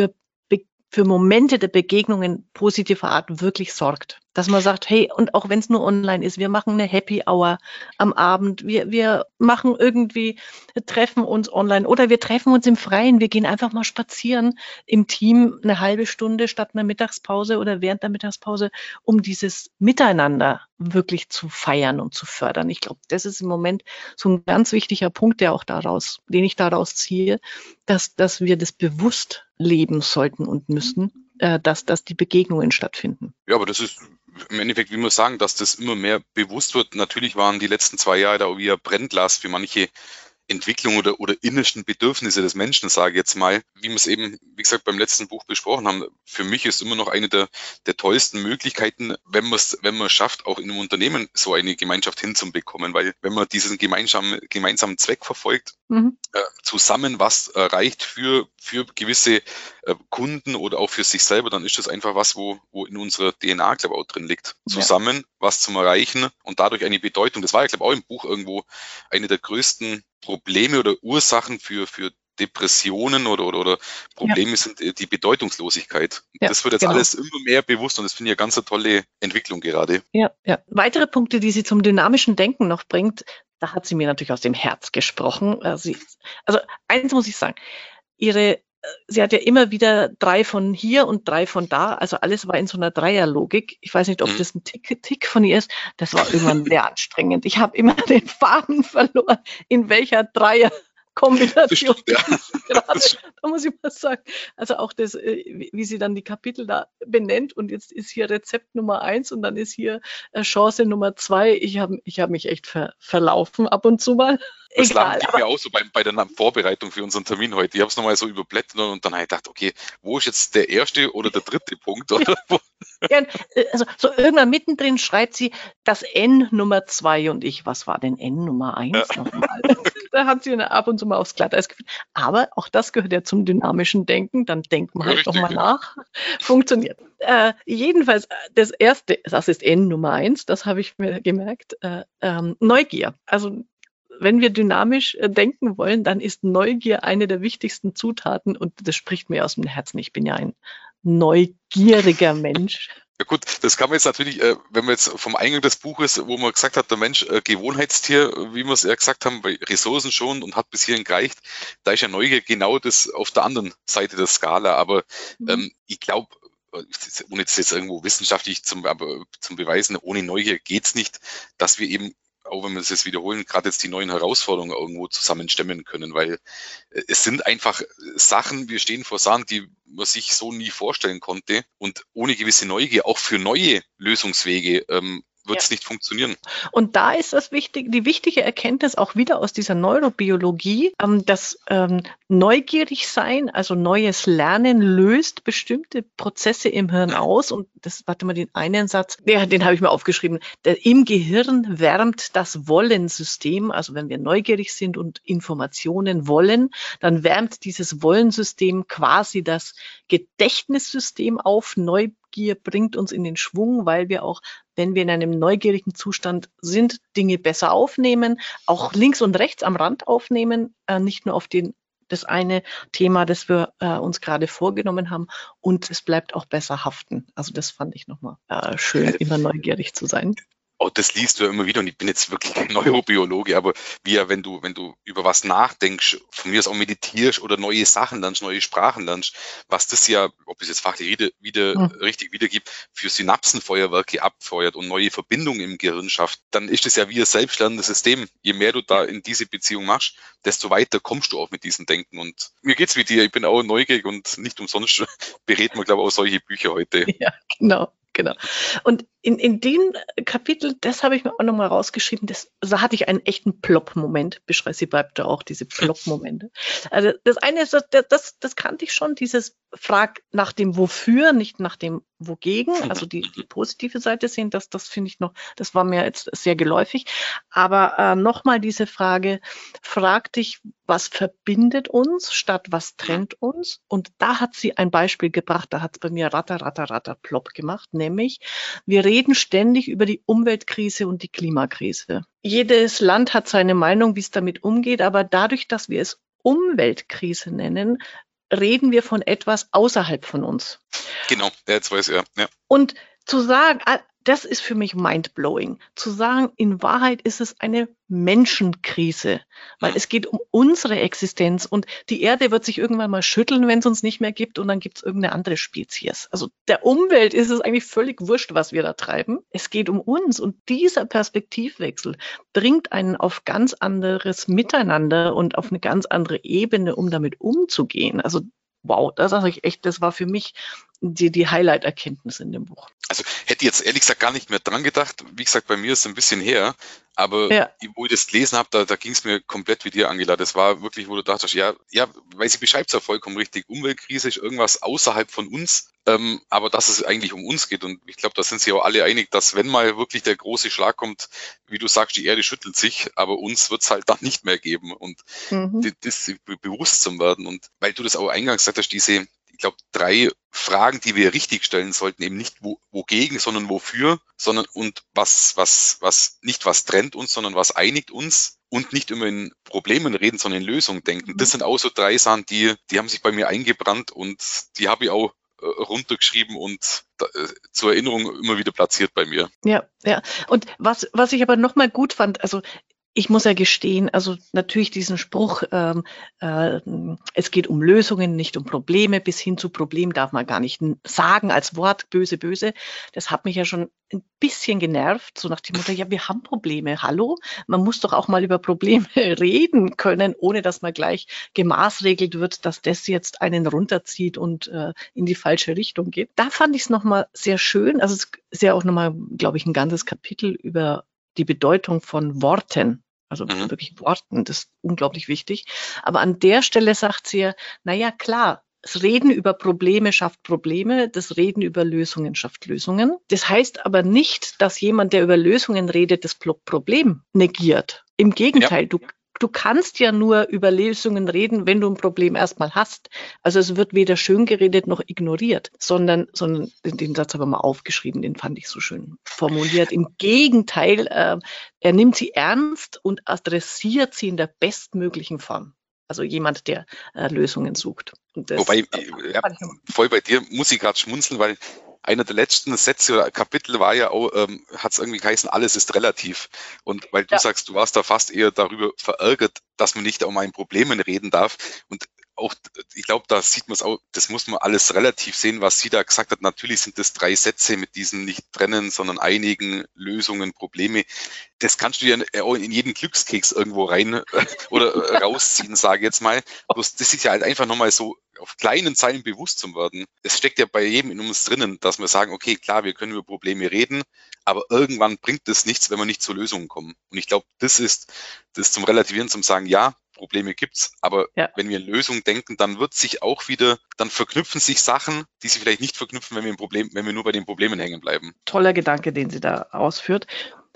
für Momente der Begegnungen positiver Art wirklich sorgt. Dass man sagt, hey, und auch wenn es nur online ist, wir machen eine Happy Hour am Abend, wir, wir machen irgendwie, treffen uns online oder wir treffen uns im Freien, wir gehen einfach mal spazieren im Team eine halbe Stunde statt einer Mittagspause oder während der Mittagspause, um dieses Miteinander wirklich zu feiern und zu fördern. Ich glaube, das ist im Moment so ein ganz wichtiger Punkt, der auch daraus, den ich daraus ziehe, dass, dass wir das bewusst leben sollten und müssen. äh, dass, dass die Begegnungen stattfinden. Ja, aber das ist im Endeffekt, wie wir sagen, dass das immer mehr bewusst wird. Natürlich waren die letzten zwei Jahre da wie ein Brennglas für manche Entwicklung oder, oder innersten Bedürfnisse des Menschen, sage ich jetzt mal, wie wir es eben, wie gesagt, beim letzten Buch besprochen haben. Für mich ist immer noch eine der, der tollsten Möglichkeiten, wenn man es wenn man schafft, auch in einem Unternehmen so eine Gemeinschaft hinzubekommen, weil wenn man diesen gemeinsamen, gemeinsamen Zweck verfolgt, mhm. äh, zusammen was erreicht für, für gewisse äh, Kunden oder auch für sich selber, dann ist das einfach was, wo, wo in unserer DNA, glaube ich, auch drin liegt. Zusammen ja. was zum Erreichen und dadurch eine Bedeutung. Das war ja, glaube ich, auch im Buch irgendwo eine der größten Probleme oder Ursachen für, für Depressionen oder, oder, oder Probleme ja. sind die Bedeutungslosigkeit. Ja, das wird jetzt genau. alles immer mehr bewusst und das finde ich eine ganz tolle Entwicklung gerade. Ja, ja. Weitere Punkte, die sie zum dynamischen Denken noch bringt, da hat sie mir natürlich aus dem Herz gesprochen. Also, also eins muss ich sagen, ihre sie hat ja immer wieder drei von hier und drei von da. Also alles war in so einer Dreierlogik. Ich weiß nicht, ob mhm. das ein Tick, Tick von ihr ist. Das war irgendwann sehr anstrengend. Ich habe immer den Faden verloren, in welcher Dreier Kombination. Ja. Gerade, da muss ich mal sagen. Also auch das, äh, wie sie dann die Kapitel da benennt und jetzt ist hier Rezept Nummer eins und dann ist hier äh, Chance Nummer zwei. Ich habe ich hab mich echt ver, verlaufen ab und zu mal. Das Egal, lag mir auch so bei, bei der Vorbereitung für unseren Termin heute. Ich habe es nochmal so überblättert und dann habe ich gedacht, okay, wo ist jetzt der erste oder der dritte Punkt? Oder wo? Ja, äh, also so irgendwann mittendrin schreibt sie das N Nummer zwei und ich, was war denn N Nummer eins ja. nochmal? da hat sie ab und zu mal aufs Glatteis geführt. Aber auch das gehört ja zum dynamischen Denken. Dann denkt man halt nochmal nach. Funktioniert. Äh, jedenfalls, das erste, das ist N Nummer eins, das habe ich mir gemerkt, äh, ähm, Neugier. Also wenn wir dynamisch äh, denken wollen, dann ist Neugier eine der wichtigsten Zutaten und das spricht mir aus dem Herzen. Ich bin ja ein neugieriger Mensch. Ja gut, das kann man jetzt natürlich, äh, wenn man jetzt vom Eingang des Buches, wo man gesagt hat, der Mensch äh, Gewohnheitstier, wie wir es ja gesagt haben, bei Ressourcen schon und hat bis hierhin gereicht, da ist ja Neugier genau das auf der anderen Seite der Skala. Aber mhm. ähm, ich glaube, ohne jetzt irgendwo wissenschaftlich zum, aber zum Beweisen, ohne Neugier geht's nicht, dass wir eben auch wenn wir das jetzt wiederholen, gerade jetzt die neuen Herausforderungen irgendwo zusammenstemmen können, weil äh, es sind einfach Sachen, wir stehen vor Sachen, die man sich so nie vorstellen konnte und ohne gewisse Neugier auch für neue Lösungswege ähm, wird es ja. nicht funktionieren. Und da ist das wichtig, die wichtige Erkenntnis auch wieder aus dieser Neurobiologie, ähm, dass ähm, neugierig sein, also neues Lernen löst bestimmte Prozesse im Hirn aus. Und das, warte mal, den einen Satz, ja, den habe ich mir aufgeschrieben. Der, Im Gehirn wärmt das Wollensystem, also wenn wir neugierig sind und Informationen wollen, dann wärmt dieses Wollensystem quasi das Gedächtnissystem auf. Neugier bringt uns in den Schwung, weil wir auch wenn wir in einem neugierigen Zustand sind, Dinge besser aufnehmen, auch links und rechts am Rand aufnehmen, äh, nicht nur auf den das eine Thema, das wir äh, uns gerade vorgenommen haben und es bleibt auch besser haften. Also das fand ich nochmal äh, schön, immer neugierig zu sein oh, das liest du ja immer wieder und ich bin jetzt wirklich kein Neurobiologe, aber wie ja, wenn du, wenn du über was nachdenkst, von mir aus auch meditierst oder neue Sachen lernst, neue Sprachen lernst, was das ja, ob es jetzt fachlich wieder, wieder mhm. richtig wiedergibt, für Synapsenfeuerwerke abfeuert und neue Verbindungen im Gehirn schafft, dann ist es ja wie ein selbstlernendes System. Je mehr du da in diese Beziehung machst, desto weiter kommst du auch mit diesem Denken. Und mir geht's wie dir, ich bin auch neugierig und nicht umsonst berät man, glaube ich, auch solche Bücher heute. Ja, genau genau. Und in, in dem Kapitel, das habe ich mir auch nochmal rausgeschrieben, das, da hatte ich einen echten Plop-Moment. Beschreibt sie bleibt da auch, diese Plop-Momente. Also das eine ist, das, das, das kannte ich schon, dieses Frag nach dem Wofür, nicht nach dem Wogegen. Also die, die positive Seite sehen, das, das finde ich noch, das war mir jetzt sehr geläufig. Aber äh, nochmal diese Frage, frag dich, was verbindet uns statt was trennt uns? Und da hat sie ein Beispiel gebracht, da hat es bei mir ratter, ratter, ratter, plopp gemacht, nämlich wir reden reden ständig über die Umweltkrise und die Klimakrise. Jedes Land hat seine Meinung, wie es damit umgeht, aber dadurch, dass wir es Umweltkrise nennen, reden wir von etwas außerhalb von uns. Genau, jetzt weiß er. Ja. Und zu sagen, das ist für mich mindblowing. Zu sagen, in Wahrheit ist es eine Menschenkrise, weil es geht um unsere Existenz und die Erde wird sich irgendwann mal schütteln, wenn es uns nicht mehr gibt und dann gibt es irgendeine andere Spezies. Also der Umwelt ist es eigentlich völlig wurscht, was wir da treiben. Es geht um uns und dieser Perspektivwechsel bringt einen auf ganz anderes Miteinander und auf eine ganz andere Ebene, um damit umzugehen. Also wow, das sage ich echt, das war für mich die, die Highlight-Erkenntnis in dem Buch. Also hätte jetzt ehrlich gesagt gar nicht mehr dran gedacht. Wie gesagt, bei mir ist es ein bisschen her. Aber ja. wo ich das gelesen habe, da, da ging es mir komplett wie dir, Angela. Das war wirklich, wo du dachtest, ja, ja, weil sie beschreibt es ja vollkommen richtig. Umweltkrise ist irgendwas außerhalb von uns, ähm, aber dass es eigentlich um uns geht. Und ich glaube, da sind sich auch alle einig, dass wenn mal wirklich der große Schlag kommt, wie du sagst, die Erde schüttelt sich, aber uns wird es halt dann nicht mehr geben. Und mhm. das, das bewusst zu werden. Und weil du das auch eingangs gesagt hast, diese, ich glaube, drei Fragen, die wir richtig stellen sollten, eben nicht wo, wogegen, sondern wofür, sondern und was, was, was, nicht was trennt uns, sondern was einigt uns und nicht immer in Problemen reden, sondern in Lösungen denken. Das sind auch so drei Sachen, die, die haben sich bei mir eingebrannt und die habe ich auch äh, runtergeschrieben und äh, zur Erinnerung immer wieder platziert bei mir. Ja, ja. Und was, was ich aber nochmal gut fand, also ich muss ja gestehen, also natürlich diesen Spruch, ähm, äh, es geht um Lösungen, nicht um Probleme, bis hin zu Problem darf man gar nicht sagen als Wort, böse, böse. Das hat mich ja schon ein bisschen genervt, so nach dem Motto, ja, wir haben Probleme, hallo? Man muss doch auch mal über Probleme reden können, ohne dass man gleich gemaßregelt wird, dass das jetzt einen runterzieht und äh, in die falsche Richtung geht. Da fand ich es nochmal sehr schön, also es ist ja auch nochmal, glaube ich, ein ganzes Kapitel über die Bedeutung von Worten also mhm. wirklich Worten, das ist unglaublich wichtig. Aber an der Stelle sagt sie ja, naja, klar, das Reden über Probleme schafft Probleme, das Reden über Lösungen schafft Lösungen. Das heißt aber nicht, dass jemand, der über Lösungen redet, das Problem negiert. Im Gegenteil, ja. du, du kannst ja nur über Lösungen reden, wenn du ein Problem erstmal hast. Also es wird weder schön geredet noch ignoriert, sondern, sondern den Satz habe ich mal aufgeschrieben, den fand ich so schön formuliert. Im Gegenteil, äh, er nimmt sie ernst und adressiert sie in der bestmöglichen Form. Also jemand, der äh, Lösungen sucht. Wobei, ja, voll bei dir muss ich gerade schmunzeln, weil einer der letzten Sätze oder Kapitel war ja auch, ähm, hat es irgendwie geheißen, alles ist relativ. Und weil du ja. sagst, du warst da fast eher darüber verärgert, dass man nicht um ein Problemen reden darf. Und auch, ich glaube, da sieht man es auch, das muss man alles relativ sehen, was sie da gesagt hat. Natürlich sind das drei Sätze mit diesen nicht trennen, sondern einigen Lösungen, Probleme. Das kannst du ja auch in jeden Glückskeks irgendwo rein oder rausziehen, sage ich jetzt mal. Bloß das ist ja halt einfach nochmal so auf kleinen Zeilen bewusst zu werden. Es steckt ja bei jedem in uns drinnen, dass wir sagen, okay, klar, wir können über Probleme reden, aber irgendwann bringt es nichts, wenn wir nicht zu Lösungen kommen. Und ich glaube, das ist das zum Relativieren, zum sagen, ja, Probleme gibt's, aber ja. wenn wir in Lösungen denken, dann wird sich auch wieder, dann verknüpfen sich Sachen, die sich vielleicht nicht verknüpfen, wenn wir, ein Problem, wenn wir nur bei den Problemen hängen bleiben. Toller Gedanke, den sie da ausführt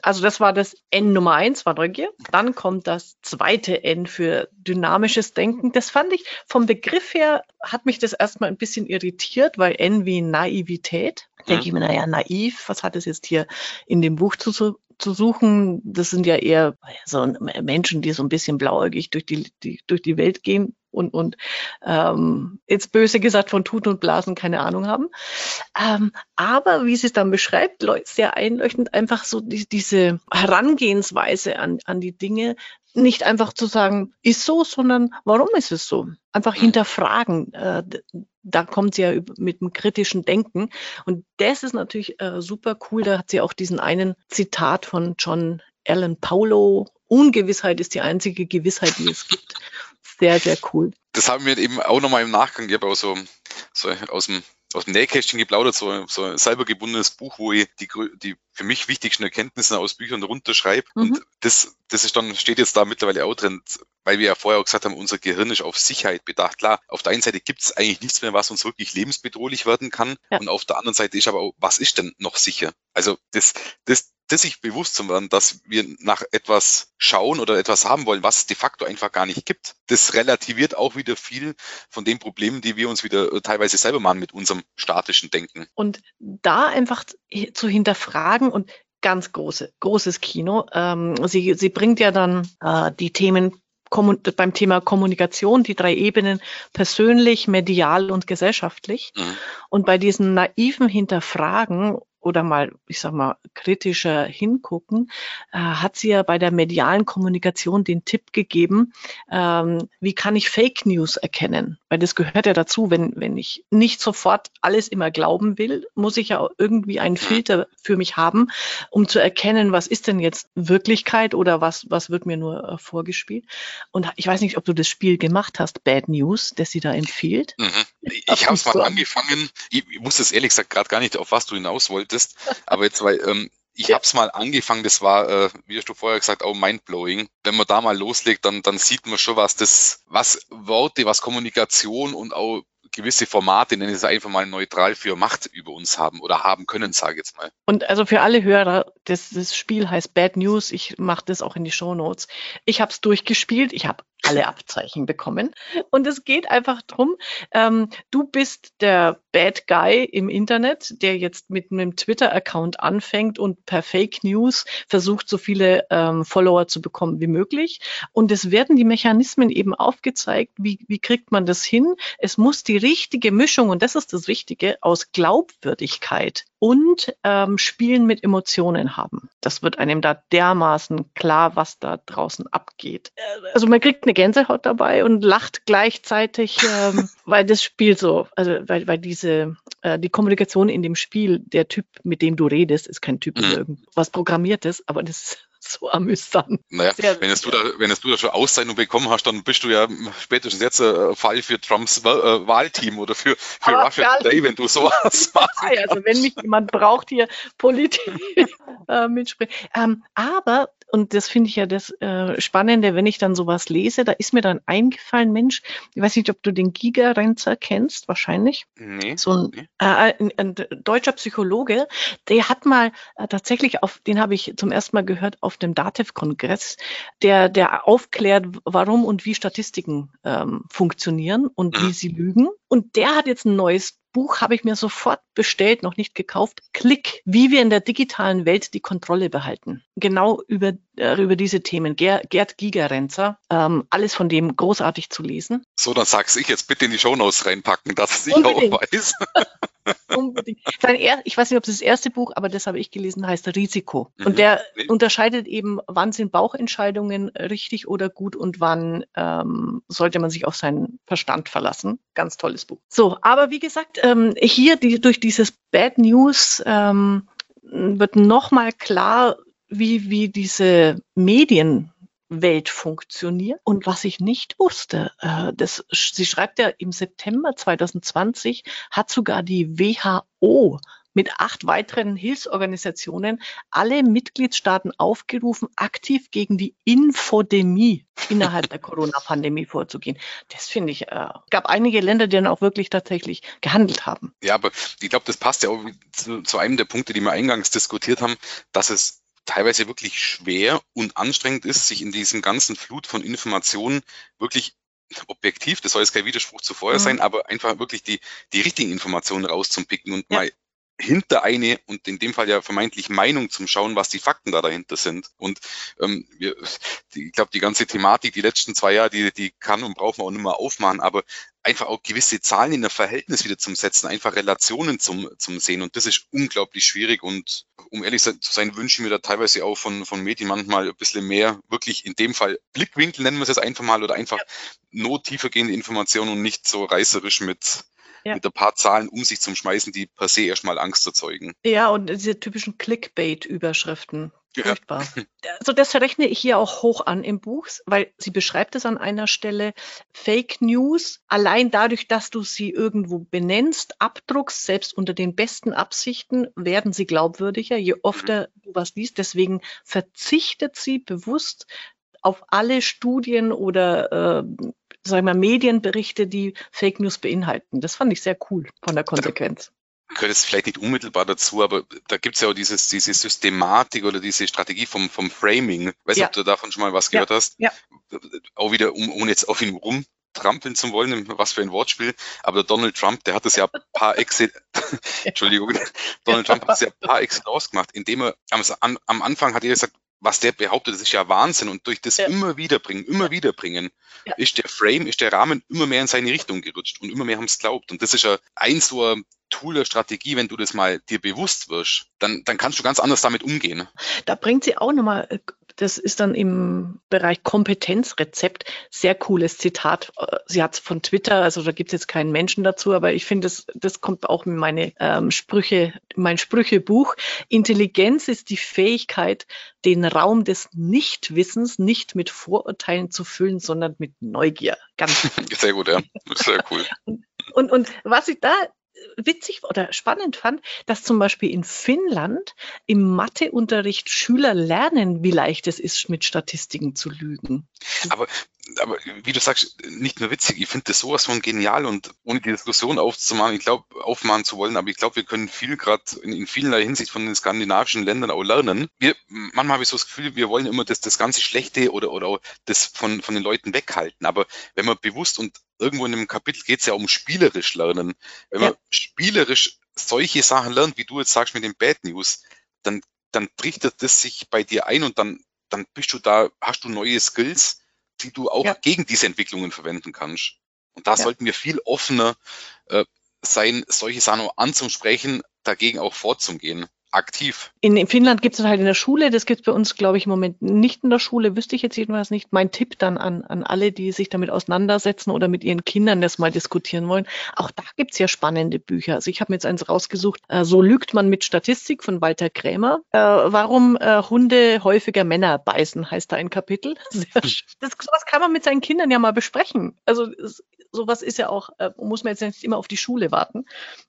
also das war das N Nummer eins, war Neugier. Dann kommt das zweite N für dynamisches Denken. Das fand ich vom Begriff her, hat mich das erstmal ein bisschen irritiert, weil N wie Naivität. Mhm. Denke ich mir, naja, naiv, was hat es jetzt hier in dem Buch zu, zu suchen? Das sind ja eher so Menschen, die so ein bisschen blauäugig durch die, die, durch die Welt gehen und, und ähm, jetzt böse gesagt von Tuten und Blasen keine Ahnung haben. Ähm, aber wie sie es dann beschreibt, sehr einleuchtend, einfach so die, diese Herangehensweise an, an die Dinge, nicht einfach zu sagen, ist so, sondern warum ist es so? Einfach mhm. hinterfragen. Äh, da kommt sie ja mit einem kritischen Denken. Und das ist natürlich äh, super cool. Da hat sie auch diesen einen Zitat von John Allen Paulo. Ungewissheit ist die einzige Gewissheit, die es gibt sehr, sehr cool. Das haben wir eben auch nochmal im Nachgang, ich habe auch so, so aus dem aus dem Nähkästchen geplaudert, so, so ein selber gebundenes Buch, wo ich die, die für mich wichtigsten Erkenntnisse aus Büchern runterschreibe. Mhm. Und das, das ist dann, steht jetzt da mittlerweile auch drin, weil wir ja vorher auch gesagt haben, unser Gehirn ist auf Sicherheit bedacht. Klar, auf der einen Seite gibt es eigentlich nichts mehr, was uns wirklich lebensbedrohlich werden kann. Ja. Und auf der anderen Seite ist aber auch, was ist denn noch sicher? Also das, das, das sich bewusst zu werden, dass wir nach etwas schauen oder etwas haben wollen, was es de facto einfach gar nicht gibt. Das relativiert auch wieder viel von den Problemen, die wir uns wieder äh, teilweise selber machen mit unserem statischen Denken. Und da einfach zu hinterfragen und ganz große, großes Kino. Ähm, sie, sie bringt ja dann äh, die Themen beim Thema Kommunikation, die drei Ebenen persönlich, medial und gesellschaftlich. Mhm. Und bei diesen naiven Hinterfragen oder mal, ich sag mal, kritischer hingucken, äh, hat sie ja bei der medialen Kommunikation den Tipp gegeben, ähm, wie kann ich Fake News erkennen? Weil das gehört ja dazu, wenn, wenn ich nicht sofort alles immer glauben will, muss ich ja irgendwie einen Filter für mich haben, um zu erkennen, was ist denn jetzt Wirklichkeit oder was, was wird mir nur äh, vorgespielt. Und ich weiß nicht, ob du das Spiel gemacht hast, Bad News, das sie da empfiehlt. Mhm Ich habe es mal angefangen. Ich, ich wusste es ehrlich gesagt gerade gar nicht, auf was du hinaus wolltest. Aber jetzt, weil ähm, ich habe es mal angefangen, das war, äh, wie hast du vorher gesagt, auch mindblowing. Wenn man da mal loslegt, dann, dann sieht man schon, was das, was Worte, was Kommunikation und auch gewisse Formate, nenne ich es einfach mal neutral für Macht über uns haben oder haben können, sage ich jetzt mal. Und also für alle Hörer, das, das Spiel heißt Bad News. Ich mache das auch in die Show Notes. Ich habe es durchgespielt. Ich habe alle Abzeichen bekommen. Und es geht einfach drum, ähm, du bist der Bad Guy im Internet, der jetzt mit einem Twitter-Account anfängt und per Fake News versucht, so viele ähm, Follower zu bekommen wie möglich. Und es werden die Mechanismen eben aufgezeigt, wie, wie kriegt man das hin? Es muss die richtige Mischung, und das ist das Wichtige, aus Glaubwürdigkeit und ähm, Spielen mit Emotionen haben. Das wird einem da dermaßen klar, was da draußen abgeht. Also man kriegt eine Gänsehaut dabei und lacht gleichzeitig, ähm, weil das Spiel so, also weil, weil diese äh, die Kommunikation in dem Spiel, der Typ, mit dem du redest, ist kein Typ, mhm. irgendwas programmiertes, aber das ist so amüsant. Naja, Sehr wenn es, du da, wenn es du da schon Auszeichnung bekommen hast, dann bist du ja spätestens jetzt ein Fall für Trumps äh, Wahlteam oder für, für Russia Today, wenn du sowas machst. Also wenn mich jemand braucht hier Politik äh, mitsprechen. Ähm, aber und das finde ich ja das äh, Spannende, wenn ich dann sowas lese, da ist mir dann eingefallen, Mensch, ich weiß nicht, ob du den Giga-Renzer kennst, wahrscheinlich. Nee. So ein, nee. Äh, ein, ein, deutscher Psychologe, der hat mal äh, tatsächlich auf, den habe ich zum ersten Mal gehört auf dem DATEV-Kongress, der, der aufklärt, warum und wie Statistiken ähm, funktionieren und wie sie lügen. Und der hat jetzt ein neues Buch habe ich mir sofort bestellt, noch nicht gekauft. Klick, wie wir in der digitalen Welt die Kontrolle behalten. Genau über, äh, über diese Themen. Ger Gerd Gigerenzer, ähm, alles von dem großartig zu lesen. So, dann sag's ich jetzt bitte in die Shownotes reinpacken, dass ich Unbedingt. auch weiß. Unbedingt. Er, ich weiß nicht, ob es das erste Buch, aber das habe ich gelesen, heißt Risiko. Und mhm. der unterscheidet eben, wann sind Bauchentscheidungen richtig oder gut und wann ähm, sollte man sich auf seinen Verstand verlassen. Ganz tolles Buch. So, aber wie gesagt, ähm, hier die, durch dieses Bad News ähm, wird nochmal klar, wie, wie diese Medien Welt funktioniert. Und was ich nicht wusste, äh, das, sie schreibt ja im September 2020 hat sogar die WHO mit acht weiteren Hilfsorganisationen alle Mitgliedstaaten aufgerufen, aktiv gegen die Infodemie innerhalb der Corona-Pandemie vorzugehen. Das finde ich, äh, gab einige Länder, die dann auch wirklich tatsächlich gehandelt haben. Ja, aber ich glaube, das passt ja auch zu, zu einem der Punkte, die wir eingangs diskutiert haben, dass es teilweise wirklich schwer und anstrengend ist, sich in diesem ganzen Flut von Informationen wirklich objektiv, das soll jetzt kein Widerspruch zu vorher mhm. sein, aber einfach wirklich die, die richtigen Informationen rauszupicken und ja. mal hinter eine und in dem Fall ja vermeintlich Meinung zum Schauen, was die Fakten da dahinter sind. Und ähm, wir, die, ich glaube, die ganze Thematik, die letzten zwei Jahre, die, die kann und braucht man auch nicht mehr aufmachen, aber einfach auch gewisse Zahlen in der Verhältnis wieder zum Setzen, einfach Relationen zum, zum Sehen. Und das ist unglaublich schwierig. Und um ehrlich zu sein, wünschen wir da teilweise auch von, von Medien manchmal ein bisschen mehr, wirklich in dem Fall Blickwinkel nennen wir es jetzt einfach mal, oder einfach ja. not tiefergehende Informationen und nicht so reißerisch mit, ja. mit ein paar Zahlen um sich zu schmeißen, die per se erstmal Angst erzeugen. Ja, und diese typischen Clickbait-Überschriften. Furchtbar. Also das rechne ich hier auch hoch an im Buch, weil sie beschreibt es an einer Stelle. Fake News, allein dadurch, dass du sie irgendwo benennst, abdruckst, selbst unter den besten Absichten, werden sie glaubwürdiger, je öfter mhm. du was liest. Deswegen verzichtet sie bewusst auf alle Studien oder äh, sagen wir, Medienberichte, die Fake News beinhalten. Das fand ich sehr cool von der Konsequenz gehört es vielleicht nicht unmittelbar dazu, aber da gibt es ja auch dieses, diese Systematik oder diese Strategie vom, vom Framing. Weiß nicht, ja. ob du davon schon mal was gehört ja. hast. Ja. Auch wieder, um, ohne jetzt auf ihn rumtrampeln zu wollen, was für ein Wortspiel. Aber der Donald Trump, der hat das ja paar Excel, Entschuldigung, Donald Trump hat das ja paar Excel gemacht, indem er am, am Anfang hat er gesagt, was der behauptet, das ist ja Wahnsinn. Und durch das ja. immer wieder bringen, immer ja. wieder bringen, ja. ist der Frame, ist der Rahmen immer mehr in seine Richtung gerutscht und immer mehr haben es glaubt. Und das ist ja ein so ein Tool der Strategie, wenn du das mal dir bewusst wirst, dann, dann kannst du ganz anders damit umgehen. Da bringt sie auch nochmal äh, das ist dann im Bereich Kompetenzrezept sehr cooles Zitat. Sie hat es von Twitter, also da gibt es jetzt keinen Menschen dazu, aber ich finde, das, das kommt auch in meine ähm, Sprüche, mein Sprüchebuch. Intelligenz ist die Fähigkeit, den Raum des Nichtwissens nicht mit Vorurteilen zu füllen, sondern mit Neugier. Ganz sehr gut, ja. Sehr cool. Und, und was ich da witzig oder spannend fand, dass zum Beispiel in Finnland im Matheunterricht Schüler lernen, wie leicht es ist, mit Statistiken zu lügen. Aber aber wie du sagst, nicht nur witzig, ich finde das sowas von genial und ohne die Diskussion aufzumachen, ich glaube, aufmachen zu wollen, aber ich glaube, wir können viel gerade in, in vielerlei Hinsicht von den skandinavischen Ländern auch lernen. Wir, manchmal habe ich so das Gefühl, wir wollen immer das, das ganze Schlechte oder, oder auch das von, von den Leuten weghalten. Aber wenn man bewusst und irgendwo in dem Kapitel geht es ja um spielerisch lernen. Wenn ja. man spielerisch solche Sachen lernt, wie du jetzt sagst mit den Bad News, dann, dann trichtert das sich bei dir ein und dann, dann bist du da, hast du neue Skills, die du auch ja. gegen diese Entwicklungen verwenden kannst. Und da ja. sollten wir viel offener äh, sein, solche Sachen anzusprechen, dagegen auch vorzugehen aktiv. In, Finnland gibt es halt in der Schule, das gibt es bei uns, glaube ich, im Moment nicht in der Schule, wüsste ich jetzt jedenfalls nicht. Mein Tipp dann an, an alle, die sich damit auseinandersetzen oder mit ihren Kindern das mal diskutieren wollen. Auch da gibt es ja spannende Bücher. Also ich habe mir jetzt eins rausgesucht, äh, So lügt man mit Statistik von Walter Krämer. Äh, warum äh, Hunde häufiger Männer beißen, heißt da ein Kapitel. Das, sowas kann man mit seinen Kindern ja mal besprechen. Also sowas ist ja auch, äh, muss man jetzt nicht immer auf die Schule warten.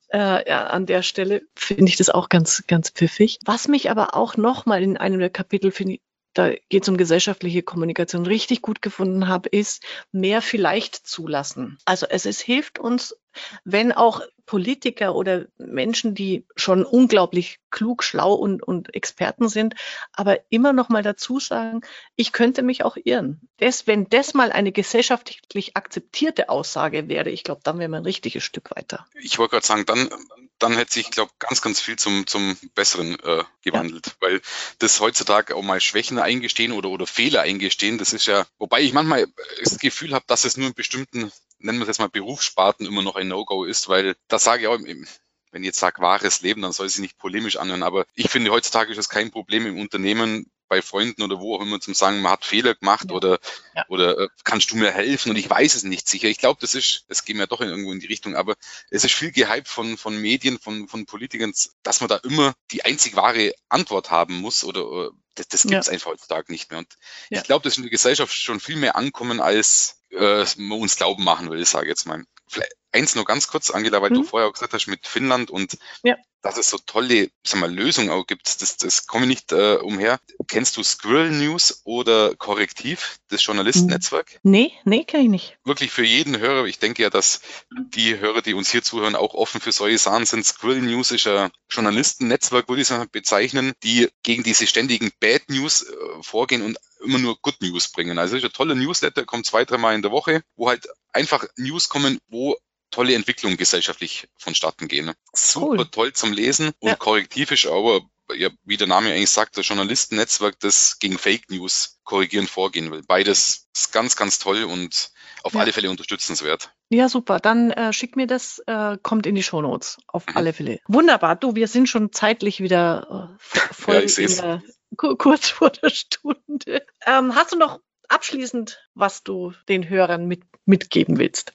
Äh, ja, an der Stelle finde ich das auch ganz, ganz pfiffig. Was mich aber auch nochmal in einem der Kapitel finde da geht es um gesellschaftliche Kommunikation, richtig gut gefunden habe, ist mehr vielleicht zulassen. Also es, es hilft uns, wenn auch Politiker oder Menschen, die schon unglaublich klug, schlau und, und Experten sind, aber immer noch mal dazu sagen, ich könnte mich auch irren. Das, wenn das mal eine gesellschaftlich akzeptierte Aussage wäre, ich glaube, dann wäre man ein richtiges Stück weiter. Ich wollte gerade sagen, dann, dann hätte sich, glaube ganz, ganz viel zum, zum Besseren äh, gewandelt, ja. weil das heutzutage auch mal Schwächen eingestehen oder, oder Fehler eingestehen, das ist ja, wobei ich manchmal das Gefühl habe, dass es nur in bestimmten nennen wir es jetzt mal Berufssparten immer noch ein No-Go ist, weil das sage ich auch, wenn ich jetzt sage wahres Leben, dann soll sie nicht polemisch anhören, aber ich finde heutzutage ist es kein Problem im Unternehmen, bei Freunden oder wo auch immer zum sagen, man hat Fehler gemacht ja. oder, ja. oder äh, kannst du mir helfen? Und ich weiß es nicht sicher. Ich glaube, das ist, es geht mir doch in irgendwo in die Richtung, aber es ist viel gehypt von, von Medien, von, von Politikern, dass man da immer die einzig wahre Antwort haben muss oder, oder das, das gibt es ja. einfach heutzutage nicht mehr. Und ich glaube, das ist in der Gesellschaft schon viel mehr ankommen, als äh, uns glauben machen will, sage ich jetzt mal. Vielleicht eins nur ganz kurz, Angela, weil mhm. du vorher auch gesagt hast mit Finnland und ja. dass es so tolle sag mal, Lösungen auch gibt. Das, das komme ich nicht äh, umher. Kennst du Squirrel News oder Korrektiv, das Journalistennetzwerk? Nee, nee, kenne ich nicht. Wirklich für jeden Hörer. Ich denke ja, dass die Hörer, die uns hier zuhören, auch offen für solche Sachen sind. Squirrel News ist ein Journalistennetzwerk, würde ich sagen, bezeichnen, die gegen diese ständigen Bad News äh, vorgehen und immer nur Good News bringen. Also ist ein toller Newsletter, kommt zwei, dreimal in der Woche, wo halt einfach News kommen, wo tolle Entwicklungen gesellschaftlich vonstatten gehen. Super cool. toll zum Lesen und ja. korrektiv ist aber, ja, wie der Name eigentlich sagt, das Journalistennetzwerk, das gegen Fake News korrigieren vorgehen will. Beides ist ganz, ganz toll und auf ja. alle Fälle unterstützenswert. Ja, super. Dann äh, schick mir das, äh, kommt in die Shownotes. Auf mhm. alle Fälle. Wunderbar. Du, wir sind schon zeitlich wieder äh, voll ja, in der, kurz vor der Stunde. Ähm, hast du noch abschließend, was du den Hörern mit, mitgeben willst?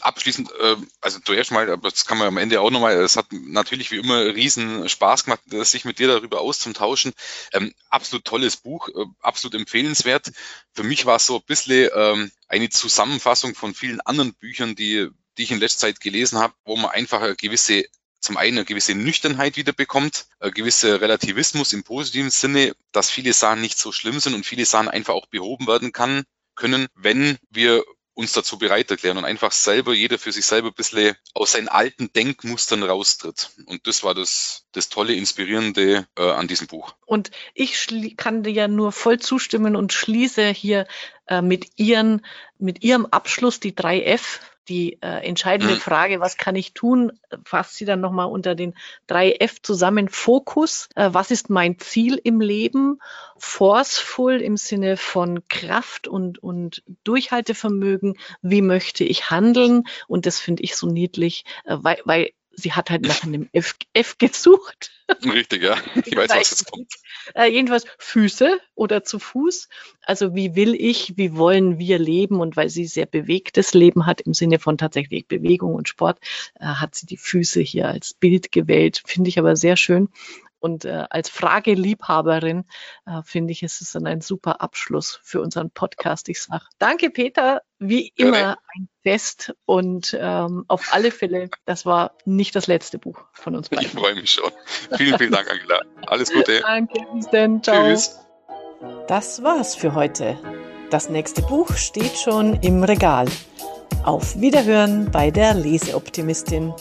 Abschließend, äh, also zuerst mal, aber das kann man am Ende auch nochmal, es hat natürlich wie immer riesen Spaß gemacht, sich mit dir darüber auszutauschen. Ähm, absolut tolles Buch, äh, absolut empfehlenswert. Für mich war es so ein bisschen ähm, eine Zusammenfassung von vielen anderen Büchern, die, die ich in letzter Zeit gelesen habe, wo man einfach eine gewisse zum einen eine gewisse Nüchternheit wieder bekommt, ein gewisser Relativismus im positiven Sinne, dass viele Sachen nicht so schlimm sind und viele Sachen einfach auch behoben werden kann, können, wenn wir uns dazu bereit erklären und einfach selber, jeder für sich selber ein bisschen aus seinen alten Denkmustern raustritt. Und das war das, das tolle, inspirierende äh, an diesem Buch. Und ich kann dir ja nur voll zustimmen und schließe hier äh, mit, ihren, mit ihrem Abschluss die 3F die äh, entscheidende mhm. Frage, was kann ich tun, fasst sie dann nochmal unter den drei F zusammen. Fokus, äh, was ist mein Ziel im Leben? Forceful im Sinne von Kraft und, und Durchhaltevermögen. Wie möchte ich handeln? Und das finde ich so niedlich, äh, weil, weil sie hat halt nach einem F, F gesucht. Richtig, ja. Ich weiß, was jetzt kommt. Äh, jedenfalls Füße oder zu Fuß. Also wie will ich, wie wollen wir leben? Und weil sie sehr bewegtes Leben hat, im Sinne von tatsächlich Bewegung und Sport, äh, hat sie die Füße hier als Bild gewählt. Finde ich aber sehr schön. Und äh, als Frageliebhaberin äh, finde ich, ist es dann ein super Abschluss für unseren Podcast. Ich sage danke, Peter, wie immer ja, ein Fest und ähm, auf alle Fälle, das war nicht das letzte Buch von uns beiden. Ich freue mich schon. Vielen, vielen Dank, Angela. Alles Gute. danke, bis dann. Ciao. Tschüss. Das war's für heute. Das nächste Buch steht schon im Regal. Auf Wiederhören bei der Leseoptimistin.